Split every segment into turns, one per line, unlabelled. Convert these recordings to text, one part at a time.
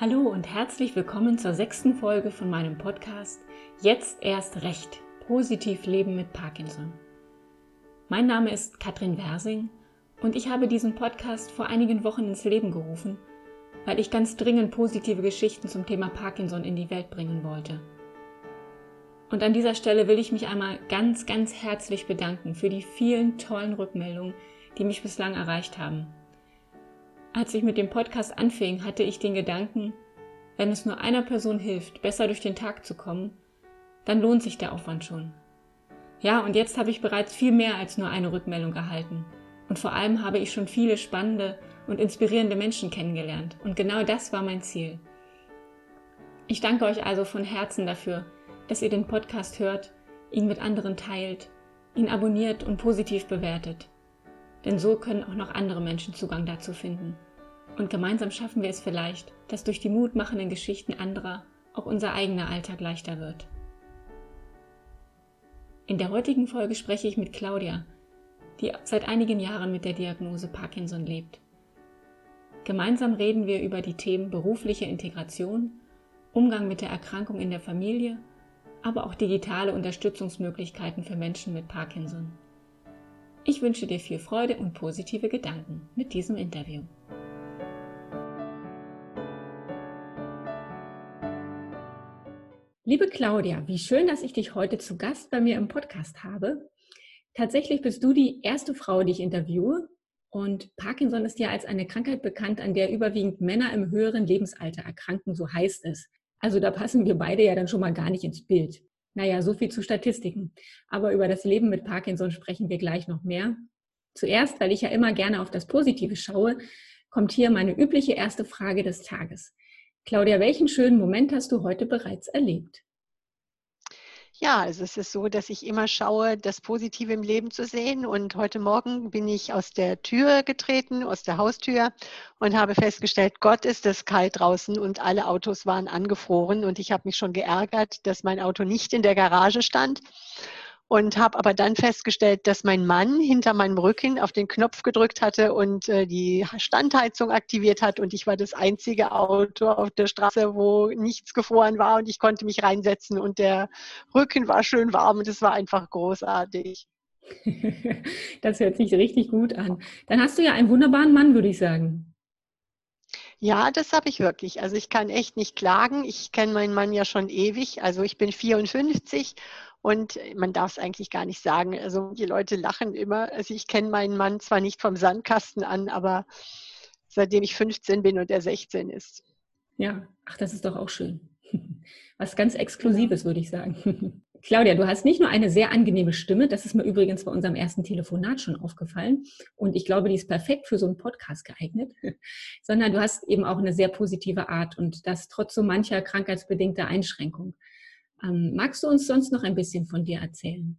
Hallo und herzlich willkommen zur sechsten Folge von meinem Podcast Jetzt erst recht. Positiv leben mit Parkinson. Mein Name ist Katrin Wersing und ich habe diesen Podcast vor einigen Wochen ins Leben gerufen, weil ich ganz dringend positive Geschichten zum Thema Parkinson in die Welt bringen wollte. Und an dieser Stelle will ich mich einmal ganz, ganz herzlich bedanken für die vielen tollen Rückmeldungen, die mich bislang erreicht haben. Als ich mit dem Podcast anfing, hatte ich den Gedanken, wenn es nur einer Person hilft, besser durch den Tag zu kommen, dann lohnt sich der Aufwand schon. Ja, und jetzt habe ich bereits viel mehr als nur eine Rückmeldung erhalten. Und vor allem habe ich schon viele spannende und inspirierende Menschen kennengelernt. Und genau das war mein Ziel. Ich danke euch also von Herzen dafür, dass ihr den Podcast hört, ihn mit anderen teilt, ihn abonniert und positiv bewertet. Denn so können auch noch andere Menschen Zugang dazu finden. Und gemeinsam schaffen wir es vielleicht, dass durch die mutmachenden Geschichten anderer auch unser eigener Alltag leichter wird. In der heutigen Folge spreche ich mit Claudia, die seit einigen Jahren mit der Diagnose Parkinson lebt. Gemeinsam reden wir über die Themen berufliche Integration, Umgang mit der Erkrankung in der Familie, aber auch digitale Unterstützungsmöglichkeiten für Menschen mit Parkinson. Ich wünsche dir viel Freude und positive Gedanken mit diesem Interview. Liebe Claudia, wie schön, dass ich dich heute zu Gast bei mir im Podcast habe. Tatsächlich bist du die erste Frau, die ich interviewe. Und Parkinson ist ja als eine Krankheit bekannt, an der überwiegend Männer im höheren Lebensalter erkranken, so heißt es. Also da passen wir beide ja dann schon mal gar nicht ins Bild. Naja, so viel zu Statistiken. Aber über das Leben mit Parkinson sprechen wir gleich noch mehr. Zuerst, weil ich ja immer gerne auf das Positive schaue, kommt hier meine übliche erste Frage des Tages. Claudia, welchen schönen Moment hast du heute bereits erlebt?
Ja, also es ist so, dass ich immer schaue, das Positive im Leben zu sehen. Und heute Morgen bin ich aus der Tür getreten, aus der Haustür und habe festgestellt, Gott ist es kalt draußen und alle Autos waren angefroren. Und ich habe mich schon geärgert, dass mein Auto nicht in der Garage stand und habe aber dann festgestellt, dass mein Mann hinter meinem Rücken auf den Knopf gedrückt hatte und äh, die Standheizung aktiviert hat und ich war das einzige Auto auf der Straße, wo nichts gefroren war und ich konnte mich reinsetzen und der Rücken war schön warm und es war einfach großartig.
Das hört sich richtig gut an. Dann hast du ja einen wunderbaren Mann, würde ich sagen.
Ja, das habe ich wirklich. Also ich kann echt nicht klagen. Ich kenne meinen Mann ja schon ewig. Also ich bin 54 und man darf es eigentlich gar nicht sagen. Also die Leute lachen immer. Also ich kenne meinen Mann zwar nicht vom Sandkasten an, aber seitdem ich 15 bin und er 16 ist.
Ja, ach, das ist doch auch schön. Was ganz Exklusives, würde ich sagen. Claudia, du hast nicht nur eine sehr angenehme Stimme, das ist mir übrigens bei unserem ersten Telefonat schon aufgefallen und ich glaube, die ist perfekt für so einen Podcast geeignet, sondern du hast eben auch eine sehr positive Art und das trotz so mancher krankheitsbedingter Einschränkung. Ähm, magst du uns sonst noch ein bisschen von dir erzählen?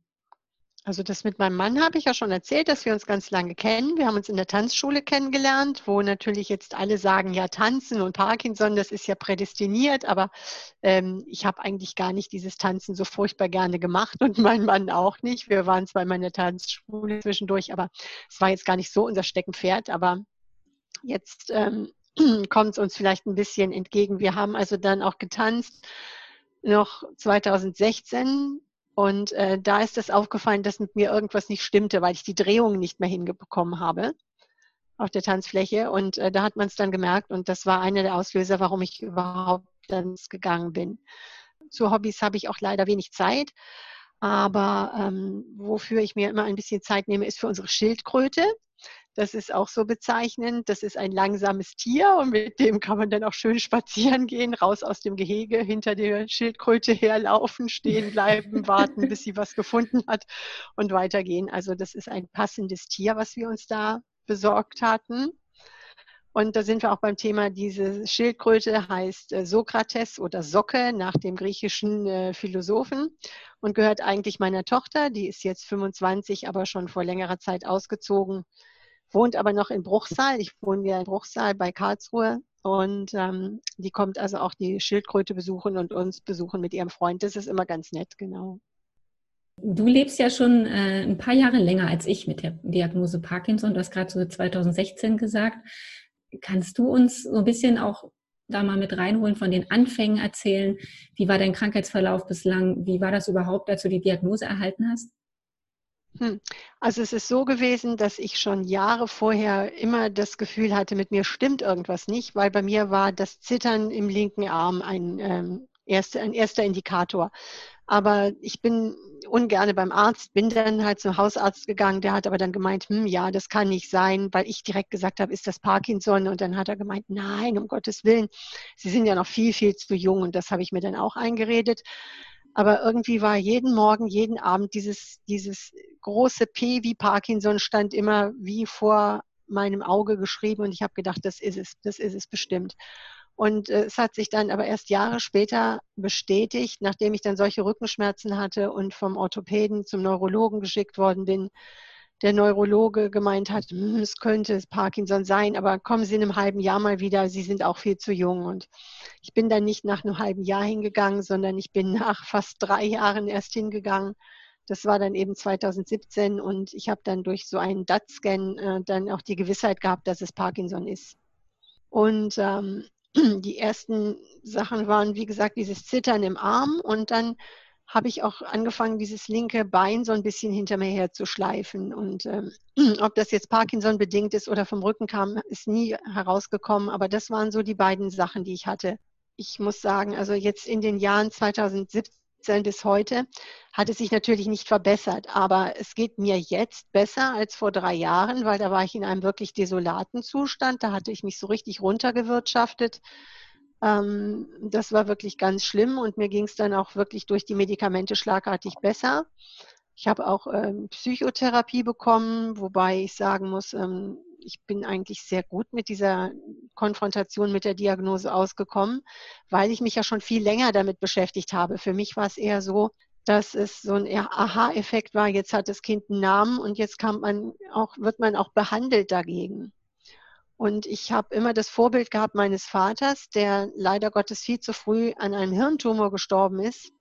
Also das mit meinem Mann habe ich ja schon erzählt, dass wir uns ganz lange kennen. Wir haben uns in der Tanzschule kennengelernt, wo natürlich jetzt alle sagen, ja, Tanzen und Parkinson, das ist ja prädestiniert, aber ähm, ich habe eigentlich gar nicht dieses Tanzen so furchtbar gerne gemacht und mein Mann auch nicht. Wir waren zwar in meiner Tanzschule zwischendurch, aber es war jetzt gar nicht so unser Steckenpferd, aber jetzt ähm, kommt es uns vielleicht ein bisschen entgegen. Wir haben also dann auch getanzt noch 2016 und äh, da ist es aufgefallen, dass mit mir irgendwas nicht stimmte, weil ich die Drehung nicht mehr hingekommen habe auf der Tanzfläche. Und äh, da hat man es dann gemerkt und das war einer der Auslöser, warum ich überhaupt dann gegangen bin. Zu Hobbys habe ich auch leider wenig Zeit. Aber ähm, wofür ich mir immer ein bisschen Zeit nehme, ist für unsere Schildkröte. Das ist auch so bezeichnend. Das ist ein langsames Tier und mit dem kann man dann auch schön spazieren gehen, raus aus dem Gehege, hinter der Schildkröte herlaufen, stehen bleiben, warten, bis sie was gefunden hat und weitergehen. Also das ist ein passendes Tier, was wir uns da besorgt hatten. Und da sind wir auch beim Thema, diese Schildkröte heißt äh, Sokrates oder Socke nach dem griechischen äh, Philosophen und gehört eigentlich meiner Tochter. Die ist jetzt 25, aber schon vor längerer Zeit ausgezogen wohnt aber noch in Bruchsal. Ich wohne ja in Bruchsal bei Karlsruhe. Und ähm, die kommt also auch die Schildkröte besuchen und uns besuchen mit ihrem Freund. Das ist immer ganz nett, genau.
Du lebst ja schon äh, ein paar Jahre länger als ich mit der Diagnose Parkinson. Du hast gerade so 2016 gesagt. Kannst du uns so ein bisschen auch da mal mit reinholen, von den Anfängen erzählen? Wie war dein Krankheitsverlauf bislang? Wie war das überhaupt, als du die Diagnose erhalten hast?
Hm. Also es ist so gewesen, dass ich schon Jahre vorher immer das Gefühl hatte, mit mir stimmt irgendwas nicht, weil bei mir war das Zittern im linken Arm ein, ähm, erste, ein erster Indikator. Aber ich bin ungerne beim Arzt, bin dann halt zum Hausarzt gegangen, der hat aber dann gemeint, hm, ja, das kann nicht sein, weil ich direkt gesagt habe, ist das Parkinson? Und dann hat er gemeint, nein, um Gottes Willen, Sie sind ja noch viel, viel zu jung und das habe ich mir dann auch eingeredet. Aber irgendwie war jeden Morgen, jeden Abend dieses, dieses große P wie Parkinson stand immer wie vor meinem Auge geschrieben und ich habe gedacht, das ist es, das ist es bestimmt. Und äh, es hat sich dann aber erst Jahre später bestätigt, nachdem ich dann solche Rückenschmerzen hatte und vom Orthopäden zum Neurologen geschickt worden bin, der Neurologe gemeint hat, hm, es könnte Parkinson sein, aber kommen Sie in einem halben Jahr mal wieder, Sie sind auch viel zu jung. Und ich bin dann nicht nach einem halben Jahr hingegangen, sondern ich bin nach fast drei Jahren erst hingegangen. Das war dann eben 2017 und ich habe dann durch so einen DAT-Scan äh, dann auch die Gewissheit gehabt, dass es Parkinson ist. Und ähm, die ersten Sachen waren, wie gesagt, dieses Zittern im Arm und dann habe ich auch angefangen, dieses linke Bein so ein bisschen hinter mir her zu schleifen. Und ähm, ob das jetzt Parkinson bedingt ist oder vom Rücken kam, ist nie herausgekommen. Aber das waren so die beiden Sachen, die ich hatte. Ich muss sagen, also jetzt in den Jahren 2017 bis heute hat es sich natürlich nicht verbessert, aber es geht mir jetzt besser als vor drei Jahren, weil da war ich in einem wirklich desolaten Zustand. Da hatte ich mich so richtig runtergewirtschaftet. Ähm, das war wirklich ganz schlimm und mir ging es dann auch wirklich durch die Medikamente schlagartig besser. Ich habe auch ähm, Psychotherapie bekommen, wobei ich sagen muss, ähm, ich bin eigentlich sehr gut mit dieser Konfrontation mit der Diagnose ausgekommen, weil ich mich ja schon viel länger damit beschäftigt habe. Für mich war es eher so, dass es so ein Aha-Effekt war, jetzt hat das Kind einen Namen und jetzt man auch, wird man auch behandelt dagegen. Und ich habe immer das Vorbild gehabt meines Vaters, der leider Gottes viel zu früh an einem Hirntumor gestorben ist,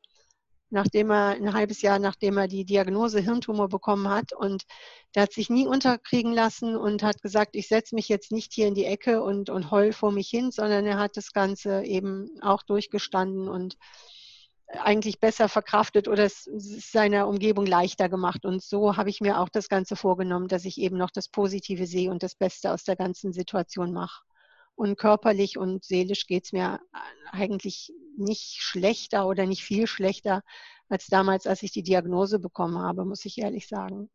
nachdem er ein halbes Jahr nachdem er die Diagnose Hirntumor bekommen hat. Und der hat sich nie unterkriegen lassen und hat gesagt, ich setze mich jetzt nicht hier in die Ecke und, und heul vor mich hin, sondern er hat das Ganze eben auch durchgestanden und eigentlich besser verkraftet oder es seiner Umgebung leichter gemacht. Und so habe ich mir auch das Ganze vorgenommen, dass ich eben noch das Positive sehe und das Beste aus der ganzen Situation mache. Und körperlich und seelisch geht es mir eigentlich nicht schlechter oder nicht viel schlechter als damals, als ich die Diagnose bekommen habe, muss ich ehrlich sagen.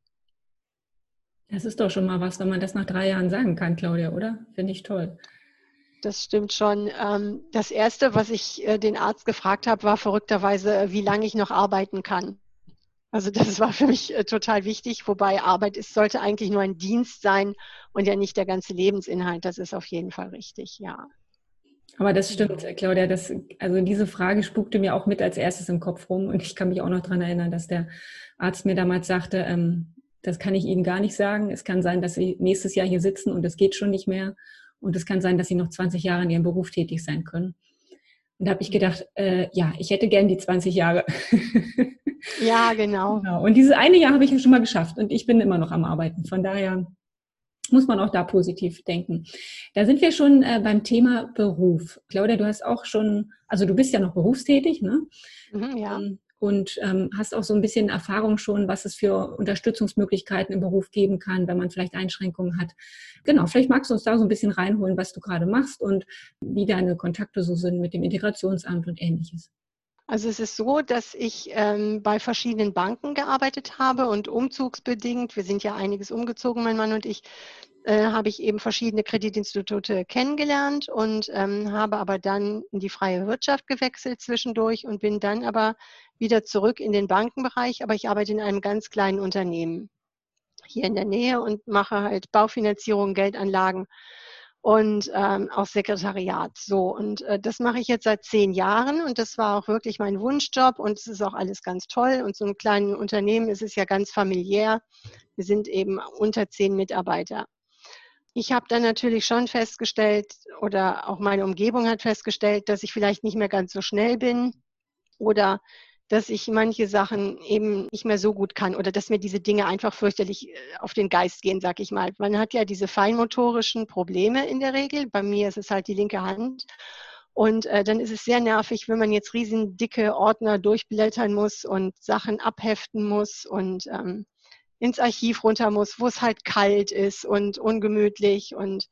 Das ist doch schon mal was, wenn man das nach drei Jahren sagen kann, Claudia, oder? Finde ich toll
das stimmt schon. Ähm, das Erste, was ich äh, den Arzt gefragt habe, war verrückterweise, äh, wie lange ich noch arbeiten kann. Also das war für mich äh, total wichtig, wobei Arbeit ist, sollte eigentlich nur ein Dienst sein und ja nicht der ganze Lebensinhalt. Das ist auf jeden Fall richtig, ja.
Aber das stimmt, Claudia. Das, also diese Frage spukte mir auch mit als erstes im Kopf rum und ich kann mich auch noch daran erinnern, dass der Arzt mir damals sagte, ähm, das kann ich Ihnen gar nicht sagen. Es kann sein, dass Sie nächstes Jahr hier sitzen und es geht schon nicht mehr. Und es kann sein, dass sie noch 20 Jahre in ihrem Beruf tätig sein können. Und da habe ich gedacht, äh, ja, ich hätte gern die 20 Jahre.
ja, genau.
genau. Und dieses eine Jahr habe ich schon mal geschafft und ich bin immer noch am Arbeiten. Von daher muss man auch da positiv denken. Da sind wir schon äh, beim Thema Beruf. Claudia, du hast auch schon, also du bist ja noch berufstätig, ne?
Mhm, ja.
Ähm, und ähm, hast auch so ein bisschen Erfahrung schon, was es für Unterstützungsmöglichkeiten im Beruf geben kann, wenn man vielleicht Einschränkungen hat. Genau, vielleicht magst du uns da so ein bisschen reinholen, was du gerade machst und wie deine Kontakte so sind mit dem Integrationsamt und ähnliches.
Also es ist so, dass ich ähm, bei verschiedenen Banken gearbeitet habe und umzugsbedingt, wir sind ja einiges umgezogen, mein Mann und ich, äh, habe ich eben verschiedene Kreditinstitute kennengelernt und ähm, habe aber dann in die freie Wirtschaft gewechselt zwischendurch und bin dann aber wieder zurück in den Bankenbereich, aber ich arbeite in einem ganz kleinen Unternehmen hier in der Nähe und mache halt Baufinanzierung, Geldanlagen und ähm, auch Sekretariat. So, und äh, das mache ich jetzt seit zehn Jahren und das war auch wirklich mein Wunschjob und es ist auch alles ganz toll. Und so einem kleinen Unternehmen ist es ja ganz familiär. Wir sind eben unter zehn Mitarbeiter. Ich habe dann natürlich schon festgestellt oder auch meine Umgebung hat festgestellt, dass ich vielleicht nicht mehr ganz so schnell bin oder dass ich manche Sachen eben nicht mehr so gut kann oder dass mir diese Dinge einfach fürchterlich äh, auf den Geist gehen, sag ich mal. Man hat ja diese feinmotorischen Probleme in der Regel. Bei mir ist es halt die linke Hand. Und äh, dann ist es sehr nervig, wenn man jetzt riesen dicke Ordner durchblättern muss und Sachen abheften muss und ähm, ins Archiv runter muss, wo es halt kalt ist und ungemütlich und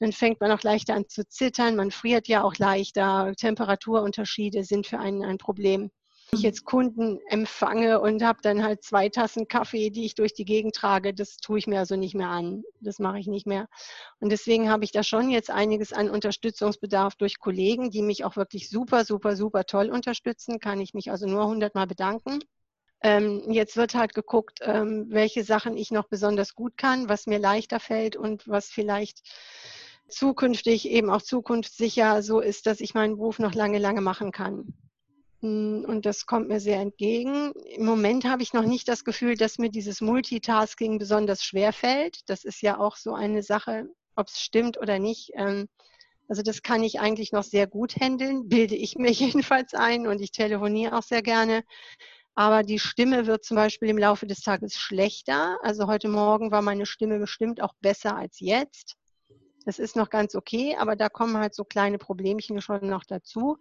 dann fängt man auch leichter an zu zittern, man friert ja auch leichter, Temperaturunterschiede sind für einen ein Problem. Ich jetzt Kunden empfange und habe dann halt zwei Tassen Kaffee, die ich durch die Gegend trage, das tue ich mir also nicht mehr an. Das mache ich nicht mehr. Und deswegen habe ich da schon jetzt einiges an Unterstützungsbedarf durch Kollegen, die mich auch wirklich super, super, super toll unterstützen. Kann ich mich also nur hundertmal bedanken. Ähm, jetzt wird halt geguckt, ähm, welche Sachen ich noch besonders gut kann, was mir leichter fällt und was vielleicht zukünftig eben auch zukunftssicher so ist, dass ich meinen Beruf noch lange, lange machen kann. Hm, und das kommt mir sehr entgegen. Im Moment habe ich noch nicht das Gefühl, dass mir dieses Multitasking besonders schwer fällt. Das ist ja auch so eine Sache, ob es stimmt oder nicht. Ähm, also das kann ich eigentlich noch sehr gut handeln, bilde ich mir jedenfalls ein und ich telefoniere auch sehr gerne. Aber die Stimme wird zum Beispiel im Laufe des Tages schlechter. Also heute Morgen war meine Stimme bestimmt auch besser als jetzt. Das ist noch ganz okay, aber da kommen halt so kleine Problemchen schon noch dazu.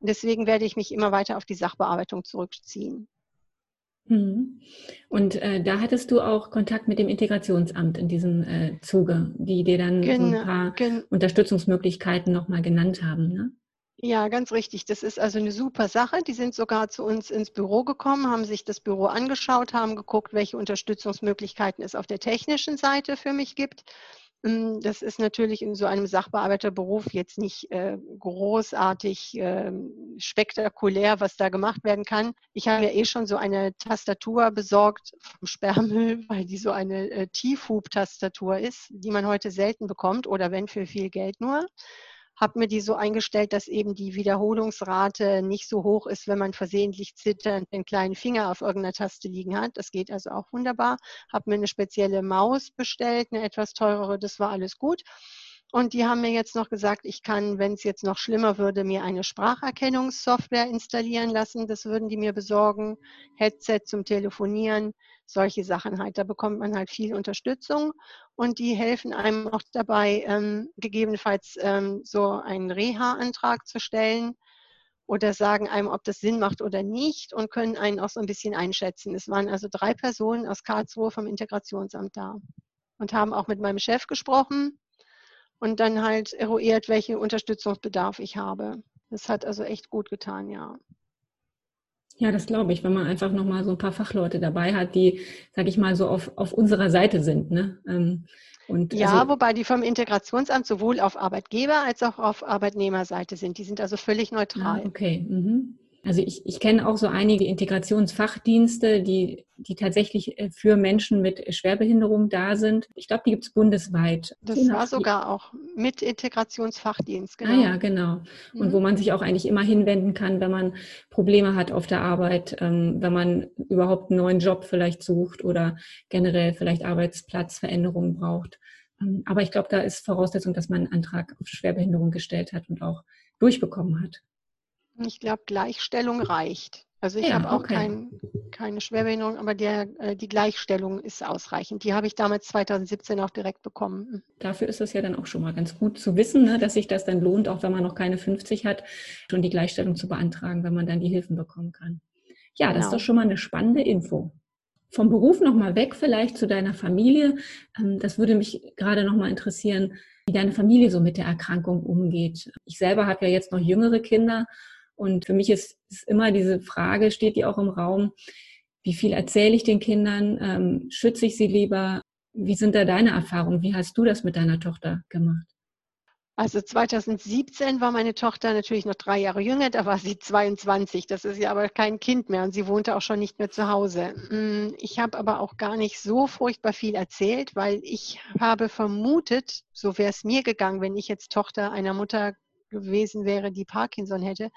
Und deswegen werde ich mich immer weiter auf die Sachbearbeitung zurückziehen.
Mhm. Und äh, da hattest du auch Kontakt mit dem Integrationsamt in diesem äh, Zuge, die dir dann genau, so ein paar gen Unterstützungsmöglichkeiten nochmal genannt haben. Ne?
Ja, ganz richtig. Das ist also eine super Sache. Die sind sogar zu uns ins Büro gekommen, haben sich das Büro angeschaut, haben geguckt, welche Unterstützungsmöglichkeiten es auf der technischen Seite für mich gibt. Hm, das ist natürlich in so einem Sachbearbeiterberuf jetzt nicht äh, großartig äh, spektakulär, was da gemacht werden kann. Ich habe ja eh schon so eine Tastatur besorgt vom Sperrmüll, weil die so eine äh, Tiefhub-Tastatur ist, die man heute selten bekommt oder wenn für viel Geld nur habe mir die so eingestellt, dass eben die Wiederholungsrate nicht so hoch ist, wenn man versehentlich zitternd den kleinen Finger auf irgendeiner Taste liegen hat. Das geht also auch wunderbar. Habe mir eine spezielle Maus bestellt, eine etwas teurere, das war alles gut. Und die haben mir jetzt noch gesagt, ich kann, wenn es jetzt noch schlimmer würde, mir eine Spracherkennungssoftware installieren lassen. Das würden die mir besorgen. Headset zum Telefonieren, solche Sachen halt. Da bekommt man halt viel Unterstützung und die helfen einem auch dabei, ähm, gegebenenfalls ähm, so einen Reha-Antrag zu stellen oder sagen einem, ob das Sinn macht oder nicht und können einen auch so ein bisschen einschätzen. Es waren also drei Personen aus Karlsruhe vom Integrationsamt da und haben auch mit meinem Chef gesprochen und dann halt eruiert, welchen Unterstützungsbedarf ich habe. Das hat also echt gut getan, ja.
Ja, das glaube ich, wenn man einfach nochmal so ein paar Fachleute dabei hat, die, sag ich mal, so auf, auf unserer Seite sind. Ne? Ähm,
und ja, also, wobei die vom Integrationsamt sowohl auf Arbeitgeber- als auch auf Arbeitnehmerseite sind. Die sind also völlig neutral.
Ah, okay. Mhm. Also ich, ich kenne auch so einige Integrationsfachdienste, die, die tatsächlich äh, für Menschen mit Schwerbehinderung da sind. Ich glaube, die gibt es bundesweit.
Das war sogar auch mit Integrationsfachdienst,
genau. Ah ja, genau. Und mhm. wo man sich auch eigentlich immer hinwenden kann, wenn man Probleme hat auf der Arbeit, ähm, wenn man überhaupt einen neuen Job vielleicht sucht oder generell vielleicht Arbeitsplatzveränderungen braucht. Ähm, aber ich glaube, da ist Voraussetzung, dass man einen Antrag auf Schwerbehinderung gestellt hat und auch durchbekommen hat.
Ich glaube, Gleichstellung reicht. Also ich ja, habe auch okay. kein, keine Schwerbehinderung, aber der, äh, die Gleichstellung ist ausreichend. Die habe ich damals 2017 auch direkt bekommen.
Dafür ist es ja dann auch schon mal ganz gut zu wissen, ne, dass sich das dann lohnt, auch wenn man noch keine 50 hat, schon die Gleichstellung zu beantragen, wenn man dann die Hilfen bekommen kann. Ja, genau. das ist genau. doch schon mal eine spannende Info. Vom Beruf nochmal weg vielleicht zu deiner Familie. Ähm, das würde mich gerade nochmal interessieren, wie deine Familie so mit der Erkrankung umgeht. Ich selber habe ja jetzt noch jüngere Kinder und für mich ist, ist immer diese Frage, steht die auch im Raum, wie viel erzähle ich den Kindern? Ähm, schütze ich sie lieber? Wie sind da deine Erfahrungen? Wie hast du das mit deiner Tochter gemacht?
Also 2017 war meine Tochter natürlich noch drei Jahre jünger, da war sie 22. Das ist ja aber kein Kind mehr und sie wohnte auch schon nicht mehr zu Hause. Mm, ich habe aber auch gar nicht so furchtbar viel erzählt, weil ich habe vermutet, so wäre es mir gegangen, wenn ich jetzt Tochter einer Mutter gewesen wäre, die Parkinson hätte,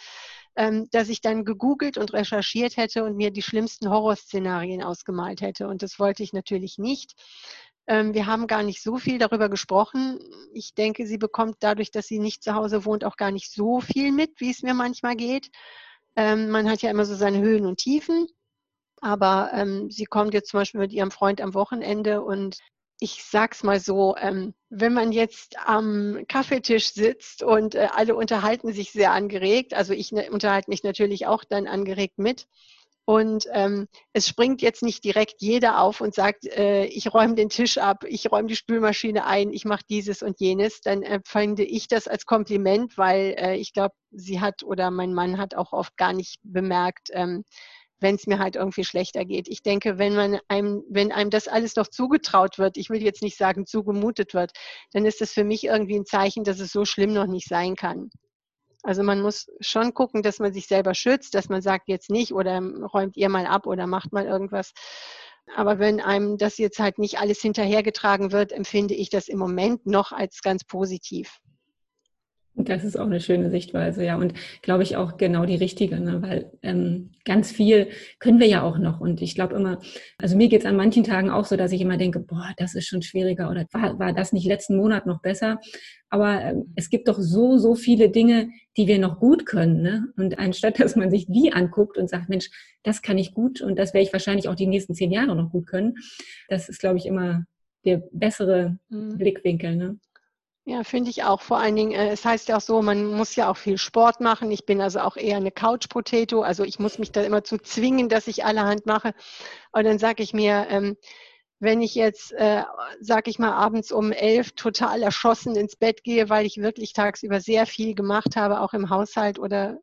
ähm, dass ich dann gegoogelt und recherchiert hätte und mir die schlimmsten Horrorszenarien ausgemalt hätte. Und das wollte ich natürlich nicht. Ähm, wir haben gar nicht so viel darüber gesprochen. Ich denke, sie bekommt dadurch, dass sie nicht zu Hause wohnt, auch gar nicht so viel mit, wie es mir manchmal geht. Ähm, man hat ja immer so seine Höhen und Tiefen. Aber ähm, sie kommt jetzt zum Beispiel mit ihrem Freund am Wochenende und ich sag's mal so, ähm, wenn man jetzt am Kaffeetisch sitzt und äh, alle unterhalten sich sehr angeregt, also ich ne, unterhalte mich natürlich auch dann angeregt mit, und ähm, es springt jetzt nicht direkt jeder auf und sagt, äh, ich räume den Tisch ab, ich räume die Spülmaschine ein, ich mache dieses und jenes. Dann empfinde ich das als Kompliment, weil äh, ich glaube, sie hat oder mein Mann hat auch oft gar nicht bemerkt, ähm, wenn es mir halt irgendwie schlechter geht. Ich denke, wenn man einem, wenn einem das alles noch zugetraut wird, ich will jetzt nicht sagen zugemutet wird, dann ist das für mich irgendwie ein Zeichen, dass es so schlimm noch nicht sein kann. Also man muss schon gucken, dass man sich selber schützt, dass man sagt jetzt nicht oder räumt ihr mal ab oder macht mal irgendwas. Aber wenn einem das jetzt halt nicht alles hinterhergetragen wird, empfinde ich das im Moment noch als ganz positiv.
Das ist auch eine schöne Sichtweise, ja. Und glaube ich auch genau die richtige, ne? weil ähm, ganz viel können wir ja auch noch. Und ich glaube immer, also mir geht es an manchen Tagen auch so, dass ich immer denke, boah, das ist schon schwieriger oder war, war das nicht letzten Monat noch besser? Aber ähm, es gibt doch so, so viele Dinge, die wir noch gut können. Ne? Und anstatt, dass man sich die anguckt und sagt, Mensch, das kann ich gut und das werde ich wahrscheinlich auch die nächsten zehn Jahre noch gut können, das ist, glaube ich, immer der bessere mhm. Blickwinkel. Ne?
Ja, finde ich auch. Vor allen Dingen, äh, es heißt ja auch so, man muss ja auch viel Sport machen. Ich bin also auch eher eine Couch-Potato. Also ich muss mich da immer zu zwingen, dass ich allerhand mache. Und dann sage ich mir, ähm, wenn ich jetzt, äh, sage ich mal, abends um elf total erschossen ins Bett gehe, weil ich wirklich tagsüber sehr viel gemacht habe, auch im Haushalt oder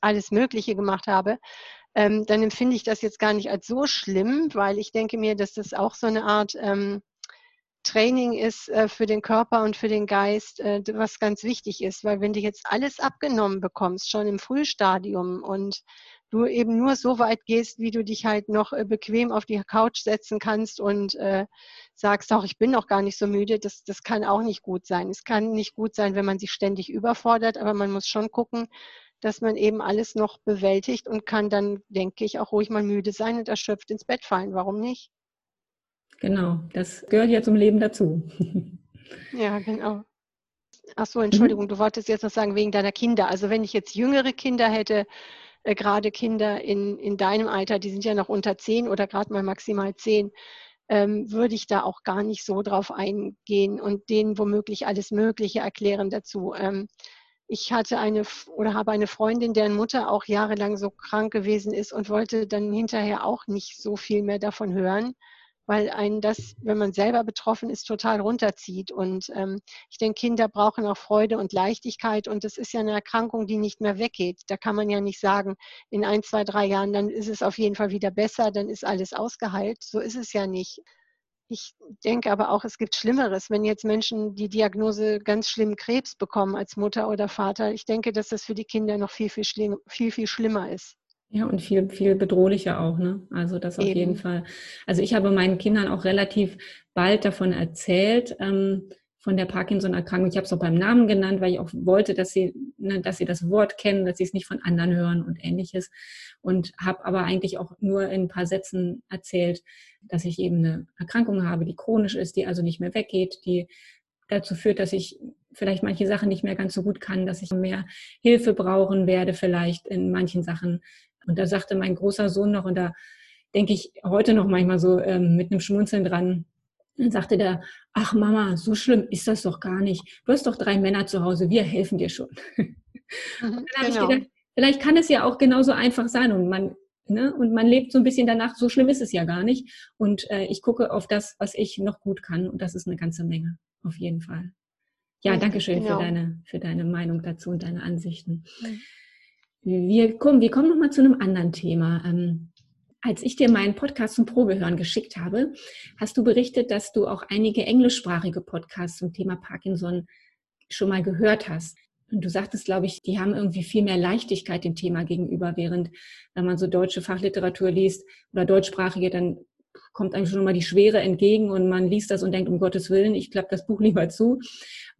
alles Mögliche gemacht habe, ähm, dann empfinde ich das jetzt gar nicht als so schlimm, weil ich denke mir, dass das auch so eine Art ähm, Training ist äh, für den Körper und für den Geist, äh, was ganz wichtig ist, weil wenn du jetzt alles abgenommen bekommst, schon im Frühstadium und du eben nur so weit gehst, wie du dich halt noch äh, bequem auf die Couch setzen kannst und sagst, auch ich bin noch gar nicht so müde, das, das kann auch nicht gut sein. Es kann nicht gut sein, wenn man sich ständig überfordert, aber man muss schon gucken, dass man eben alles noch bewältigt und kann dann, denke ich, auch ruhig mal müde sein und erschöpft ins Bett fallen. Warum nicht?
Genau, das gehört ja zum Leben dazu.
Ja, genau. Ach so, Entschuldigung, mhm. du wolltest jetzt noch sagen, wegen deiner Kinder. Also wenn ich jetzt jüngere Kinder hätte, äh, gerade Kinder in, in deinem Alter, die sind ja noch unter zehn oder gerade mal maximal zehn, ähm, würde ich da auch gar nicht so drauf eingehen und denen womöglich alles Mögliche erklären dazu. Ähm, ich hatte eine oder habe eine Freundin, deren Mutter auch jahrelang so krank gewesen ist und wollte dann hinterher auch nicht so viel mehr davon hören weil einen das, wenn man selber betroffen ist, total runterzieht. Und ähm, ich denke, Kinder brauchen auch Freude und Leichtigkeit. Und das ist ja eine Erkrankung, die nicht mehr weggeht. Da kann man ja nicht sagen, in ein, zwei, drei Jahren, dann ist es auf jeden Fall wieder besser, dann ist alles ausgeheilt. So ist es ja nicht. Ich denke aber auch, es gibt Schlimmeres, wenn jetzt Menschen die Diagnose ganz schlimm Krebs bekommen als Mutter oder Vater. Ich denke, dass das für die Kinder noch viel, viel, schlimm, viel, viel schlimmer ist.
Ja, und viel, viel bedrohlicher auch, ne? Also das auf Eben. jeden Fall. Also ich habe meinen Kindern auch relativ bald davon erzählt, ähm, von der Parkinson-Erkrankung. Ich habe es auch beim Namen genannt, weil ich auch wollte, dass sie, ne, dass sie das Wort kennen, dass sie es nicht von anderen hören und ähnliches. Und habe aber eigentlich auch nur in ein paar Sätzen erzählt, dass ich eben eine Erkrankung habe, die chronisch ist, die also nicht mehr weggeht, die dazu führt, dass ich vielleicht manche Sachen nicht mehr ganz so gut kann, dass ich mehr Hilfe brauchen werde, vielleicht in manchen Sachen, und da sagte mein großer Sohn noch, und da denke ich heute noch manchmal so ähm, mit einem Schmunzeln dran, dann sagte der, ach Mama, so schlimm ist das doch gar nicht. Du hast doch drei Männer zu Hause, wir helfen dir schon. Mhm, und dann genau. ich gedacht, vielleicht kann es ja auch genauso einfach sein und man, ne, und man lebt so ein bisschen danach, so schlimm ist es ja gar nicht. Und äh, ich gucke auf das, was ich noch gut kann und das ist eine ganze Menge, auf jeden Fall. Ja, danke schön genau. für, deine, für deine Meinung dazu und deine Ansichten. Mhm. Wir kommen, wir kommen nochmal zu einem anderen Thema. Ähm, als ich dir meinen Podcast zum Probehören geschickt habe, hast du berichtet, dass du auch einige englischsprachige Podcasts zum Thema Parkinson schon mal gehört hast. Und du sagtest, glaube ich, die haben irgendwie viel mehr Leichtigkeit dem Thema gegenüber, während wenn man so deutsche Fachliteratur liest oder deutschsprachige, dann kommt einem schon mal die Schwere entgegen und man liest das und denkt, um Gottes Willen, ich klappe das Buch lieber zu.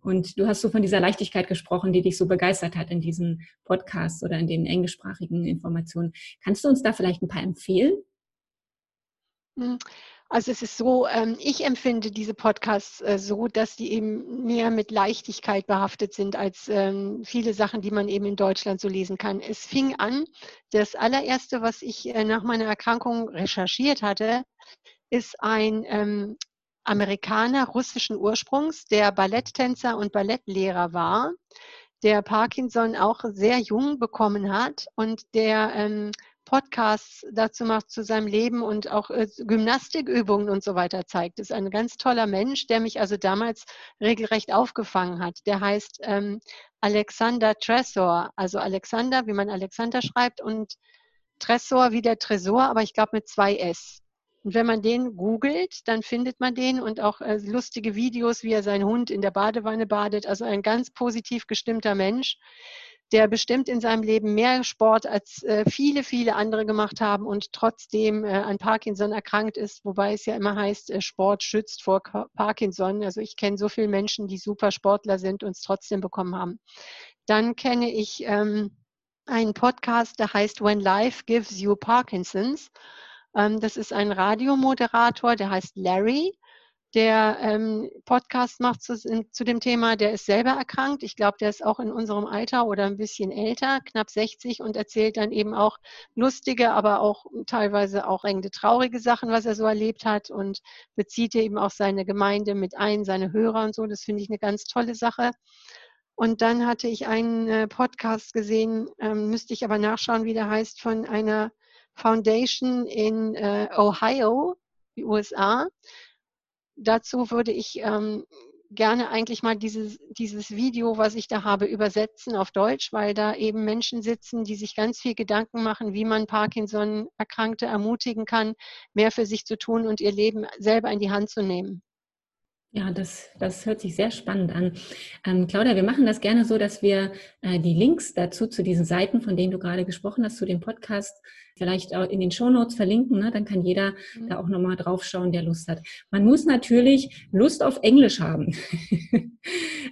Und du hast so von dieser Leichtigkeit gesprochen, die dich so begeistert hat in diesen Podcasts oder in den englischsprachigen Informationen. Kannst du uns da vielleicht ein paar empfehlen?
Hm, also es ist so, ähm, ich empfinde diese Podcasts äh, so, dass die eben mehr mit Leichtigkeit behaftet sind als ähm, viele Sachen, die man eben in Deutschland so lesen kann. Es fing an, das allererste, was ich äh, nach meiner Erkrankung recherchiert hatte, ist ein ähm, Amerikaner russischen Ursprungs, der Balletttänzer und Ballettlehrer war, der Parkinson auch sehr jung bekommen hat und der ähm, Podcasts dazu macht zu seinem Leben und auch äh, Gymnastikübungen und so weiter zeigt. Ist ein ganz toller Mensch, der mich also damals regelrecht aufgefangen hat. Der heißt ähm, Alexander Tresor, also Alexander, wie man Alexander schreibt und Tresor wie der Tresor, aber ich glaube mit zwei S. Und wenn man den googelt, dann findet man den und auch äh, lustige Videos, wie er seinen Hund in der Badewanne badet. Also ein ganz positiv gestimmter Mensch, der bestimmt in seinem Leben mehr Sport als äh, viele, viele andere gemacht haben und trotzdem äh, an Parkinson erkrankt ist, wobei es ja immer heißt, äh, Sport schützt vor Parkinson. Also ich kenne so viele Menschen, die super Sportler sind und es trotzdem bekommen haben. Dann kenne ich ähm, einen Podcast, der heißt When Life Gives You Parkinson's. Ähm, das ist ein Radiomoderator, der heißt Larry der ähm, Podcast macht zu, zu, dem Thema, der ist selber erkrankt. Ich glaube, der ist auch in unserem Alter oder ein bisschen älter, knapp 60 und erzählt dann eben auch lustige, aber auch teilweise auch engende traurige Sachen, was er so erlebt hat und bezieht eben auch seine Gemeinde mit ein, seine Hörer und so. Das finde ich eine ganz tolle Sache. Und dann hatte ich einen äh, Podcast gesehen, ähm, müsste ich aber nachschauen, wie der heißt, von einer Foundation in äh, Ohio, USA. Dazu würde ich ähm, gerne eigentlich mal dieses, dieses Video, was ich da habe, übersetzen auf Deutsch, weil da eben Menschen sitzen, die sich ganz viel Gedanken machen, wie man Parkinson-Erkrankte ermutigen kann, mehr für sich zu tun und ihr Leben selber in die Hand zu nehmen.
Ja, das, das hört sich sehr spannend an. Ähm, Claudia, wir machen das gerne so, dass wir äh, die Links dazu zu diesen Seiten, von denen du gerade gesprochen hast, zu dem Podcast, vielleicht auch in den Shownotes verlinken. Ne? Dann kann jeder mhm. da auch nochmal draufschauen, der Lust hat. Man muss natürlich Lust auf Englisch haben.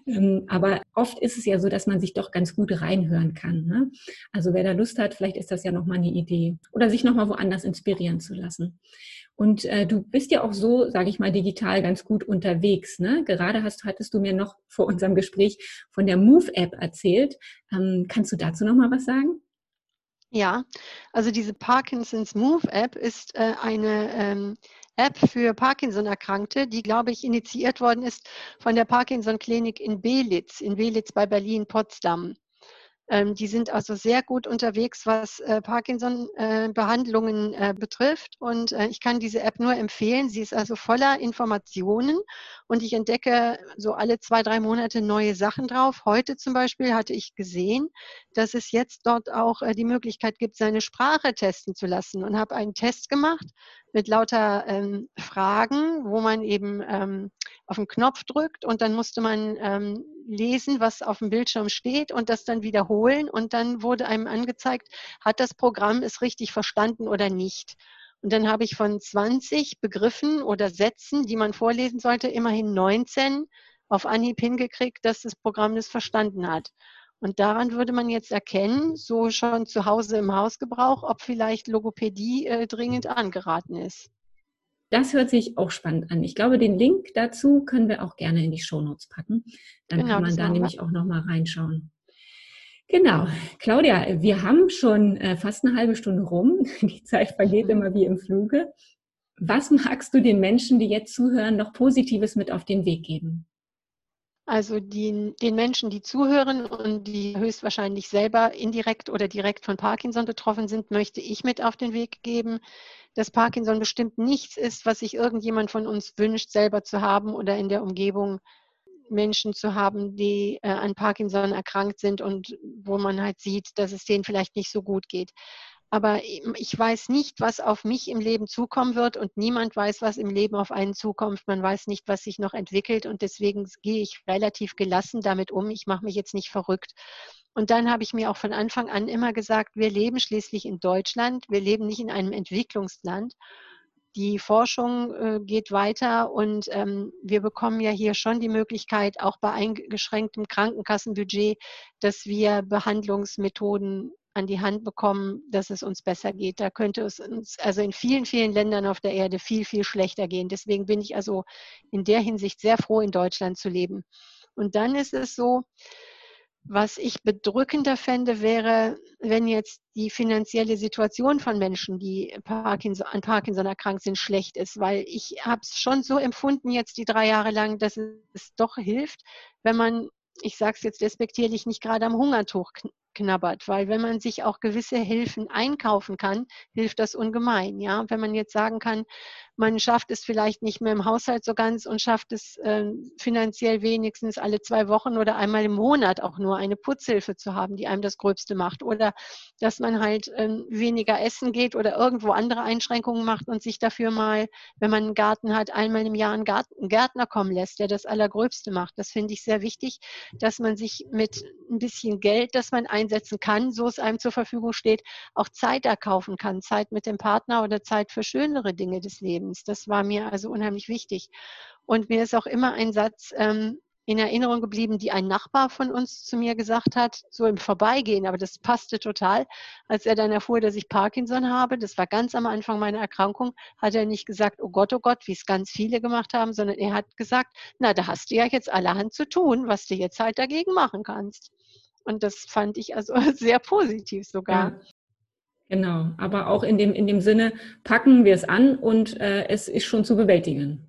ähm, aber oft ist es ja so, dass man sich doch ganz gut reinhören kann. Ne? Also wer da Lust hat, vielleicht ist das ja nochmal eine Idee. Oder sich nochmal woanders inspirieren zu lassen. Und äh, du bist ja auch so, sage ich mal, digital ganz gut unterwegs. Ne? Gerade hast, hattest du mir noch vor unserem Gespräch von der Move-App erzählt. Ähm, kannst du dazu noch mal was sagen?
Ja, also diese Parkinson's Move-App ist äh, eine ähm, App für Parkinson-Erkrankte, die, glaube ich, initiiert worden ist von der Parkinson-Klinik in Belitz, in Belitz bei Berlin-Potsdam. Ähm, die sind also sehr gut unterwegs, was äh, Parkinson-Behandlungen äh, betrifft. Und äh, ich kann diese App nur empfehlen. Sie ist also voller Informationen und ich entdecke so alle zwei, drei Monate neue Sachen drauf. Heute zum Beispiel hatte ich gesehen, dass es jetzt dort auch die Möglichkeit gibt, seine Sprache testen zu lassen und habe einen Test gemacht mit lauter ähm, Fragen, wo man eben ähm, auf den Knopf drückt und dann musste man ähm, lesen, was auf dem Bildschirm steht und das dann wiederholen und dann wurde einem angezeigt, hat das Programm es richtig verstanden oder nicht. Und dann habe ich von 20 Begriffen oder Sätzen, die man vorlesen sollte, immerhin 19 auf Anhieb hingekriegt, dass das Programm das verstanden hat. Und daran würde man jetzt erkennen, so schon zu Hause im Hausgebrauch, ob vielleicht Logopädie äh, dringend angeraten ist.
Das hört sich auch spannend an. Ich glaube, den Link dazu können wir auch gerne in die Shownotes packen. Dann genau, kann man da nämlich auch nochmal reinschauen. Genau. Claudia, wir haben schon äh, fast eine halbe Stunde rum. Die Zeit vergeht mhm. immer wie im Fluge. Was magst du den Menschen, die jetzt zuhören, noch Positives mit auf den Weg geben?
Also die, den Menschen, die zuhören und die höchstwahrscheinlich selber indirekt oder direkt von Parkinson betroffen sind, möchte ich mit auf den Weg geben, dass Parkinson bestimmt nichts ist, was sich irgendjemand von uns wünscht, selber zu haben oder in der Umgebung Menschen zu haben, die äh, an Parkinson erkrankt sind und wo man halt sieht, dass es denen vielleicht nicht so gut geht. Aber ich weiß nicht, was auf mich im Leben zukommen wird und niemand weiß, was im Leben auf einen zukommt. Man weiß nicht, was sich noch entwickelt und deswegen gehe ich relativ gelassen damit um. Ich mache mich jetzt nicht verrückt. Und dann habe ich mir auch von Anfang an immer gesagt, wir leben schließlich in Deutschland, wir leben nicht in einem Entwicklungsland. Die Forschung äh, geht weiter und ähm, wir bekommen ja hier schon die Möglichkeit, auch bei eingeschränktem Krankenkassenbudget, dass wir Behandlungsmethoden an die Hand bekommen, dass es uns besser geht. Da könnte es uns also in vielen, vielen Ländern auf der Erde viel, viel schlechter gehen. Deswegen bin ich also in der Hinsicht sehr froh, in Deutschland zu leben. Und dann ist es so, Was ich bedrückender fände, wäre, wenn jetzt die finanzielle Situation von Menschen, die Parkinson, an Parkinson erkrankt sind, schlecht ist, weil ich habe es schon so empfunden jetzt die drei Jahre lang, dass es doch hilft, wenn man, ich sage es jetzt despektierlich, nicht gerade am Hungertuch knabbert, weil wenn man sich auch gewisse Hilfen einkaufen kann, hilft das ungemein. Ja, wenn man jetzt sagen kann, man schafft es vielleicht nicht mehr im Haushalt so ganz und schafft es äh, finanziell wenigstens alle zwei Wochen oder einmal im Monat auch nur eine Putzhilfe zu haben, die einem das Gröbste macht. Oder dass man halt äh, weniger essen geht oder irgendwo andere Einschränkungen macht und sich dafür mal, wenn man einen Garten hat, einmal im Jahr einen, Garten, einen Gärtner kommen lässt, der das Allergröbste macht. Das finde ich sehr wichtig, dass man sich mit ein bisschen Geld, das man einsetzen kann, so es einem zur Verfügung steht, auch Zeit erkaufen kann. Zeit mit dem Partner oder Zeit für schönere Dinge des Lebens. Lebens. Das war mir also unheimlich wichtig. Und mir ist auch immer ein Satz ähm, in Erinnerung geblieben, die ein Nachbar von uns zu mir gesagt hat, so im Vorbeigehen, aber das passte total, als er dann erfuhr, dass ich Parkinson habe, das war ganz am Anfang meiner Erkrankung, hat er nicht gesagt, oh Gott, oh Gott, wie es ganz viele gemacht haben, sondern er hat gesagt, na, da hast du ja jetzt allerhand zu tun, was du jetzt halt dagegen machen kannst. Und das fand ich also sehr positiv sogar. Ja.
Genau, aber auch in dem, in dem Sinne, packen wir es an und äh, es ist schon zu bewältigen.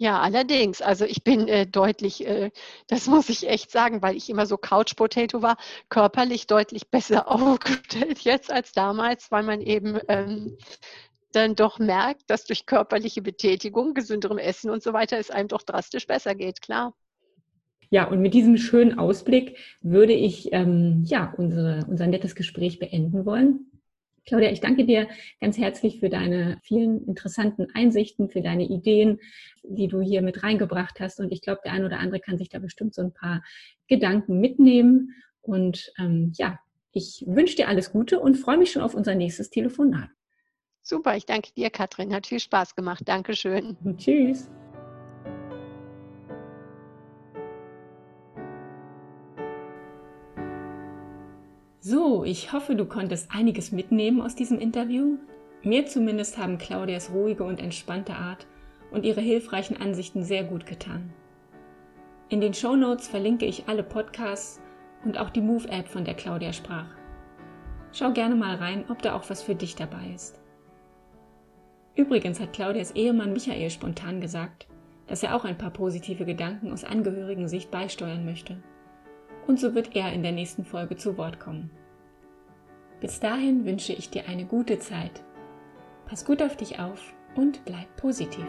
Ja, allerdings. Also ich bin äh, deutlich, äh, das muss ich echt sagen, weil ich immer so Couch Potato war, körperlich deutlich besser aufgestellt jetzt als damals, weil man eben ähm, dann doch merkt, dass durch körperliche Betätigung, gesünderem Essen und so weiter es einem doch drastisch besser geht, klar.
Ja, und mit diesem schönen Ausblick würde ich ähm, ja unsere, unser nettes Gespräch beenden wollen. Claudia, ich danke dir ganz herzlich für deine vielen interessanten Einsichten, für deine Ideen, die du hier mit reingebracht hast. Und ich glaube, der ein oder andere kann sich da bestimmt so ein paar Gedanken mitnehmen. Und ähm, ja, ich wünsche dir alles Gute und freue mich schon auf unser nächstes Telefonat.
Super, ich danke dir, Katrin. Hat viel Spaß gemacht. Dankeschön.
tschüss. So, ich hoffe, du konntest einiges mitnehmen aus diesem Interview. Mir zumindest haben Claudias ruhige und entspannte Art und ihre hilfreichen Ansichten sehr gut getan. In den Show Notes verlinke ich alle Podcasts und auch die Move-App, von der Claudia sprach. Schau gerne mal rein, ob da auch was für dich dabei ist. Übrigens hat Claudias Ehemann Michael spontan gesagt, dass er auch ein paar positive Gedanken aus Angehörigen-Sicht beisteuern möchte und so wird er in der nächsten Folge zu Wort kommen. Bis dahin wünsche ich dir eine gute Zeit. Pass gut auf dich auf und bleib positiv.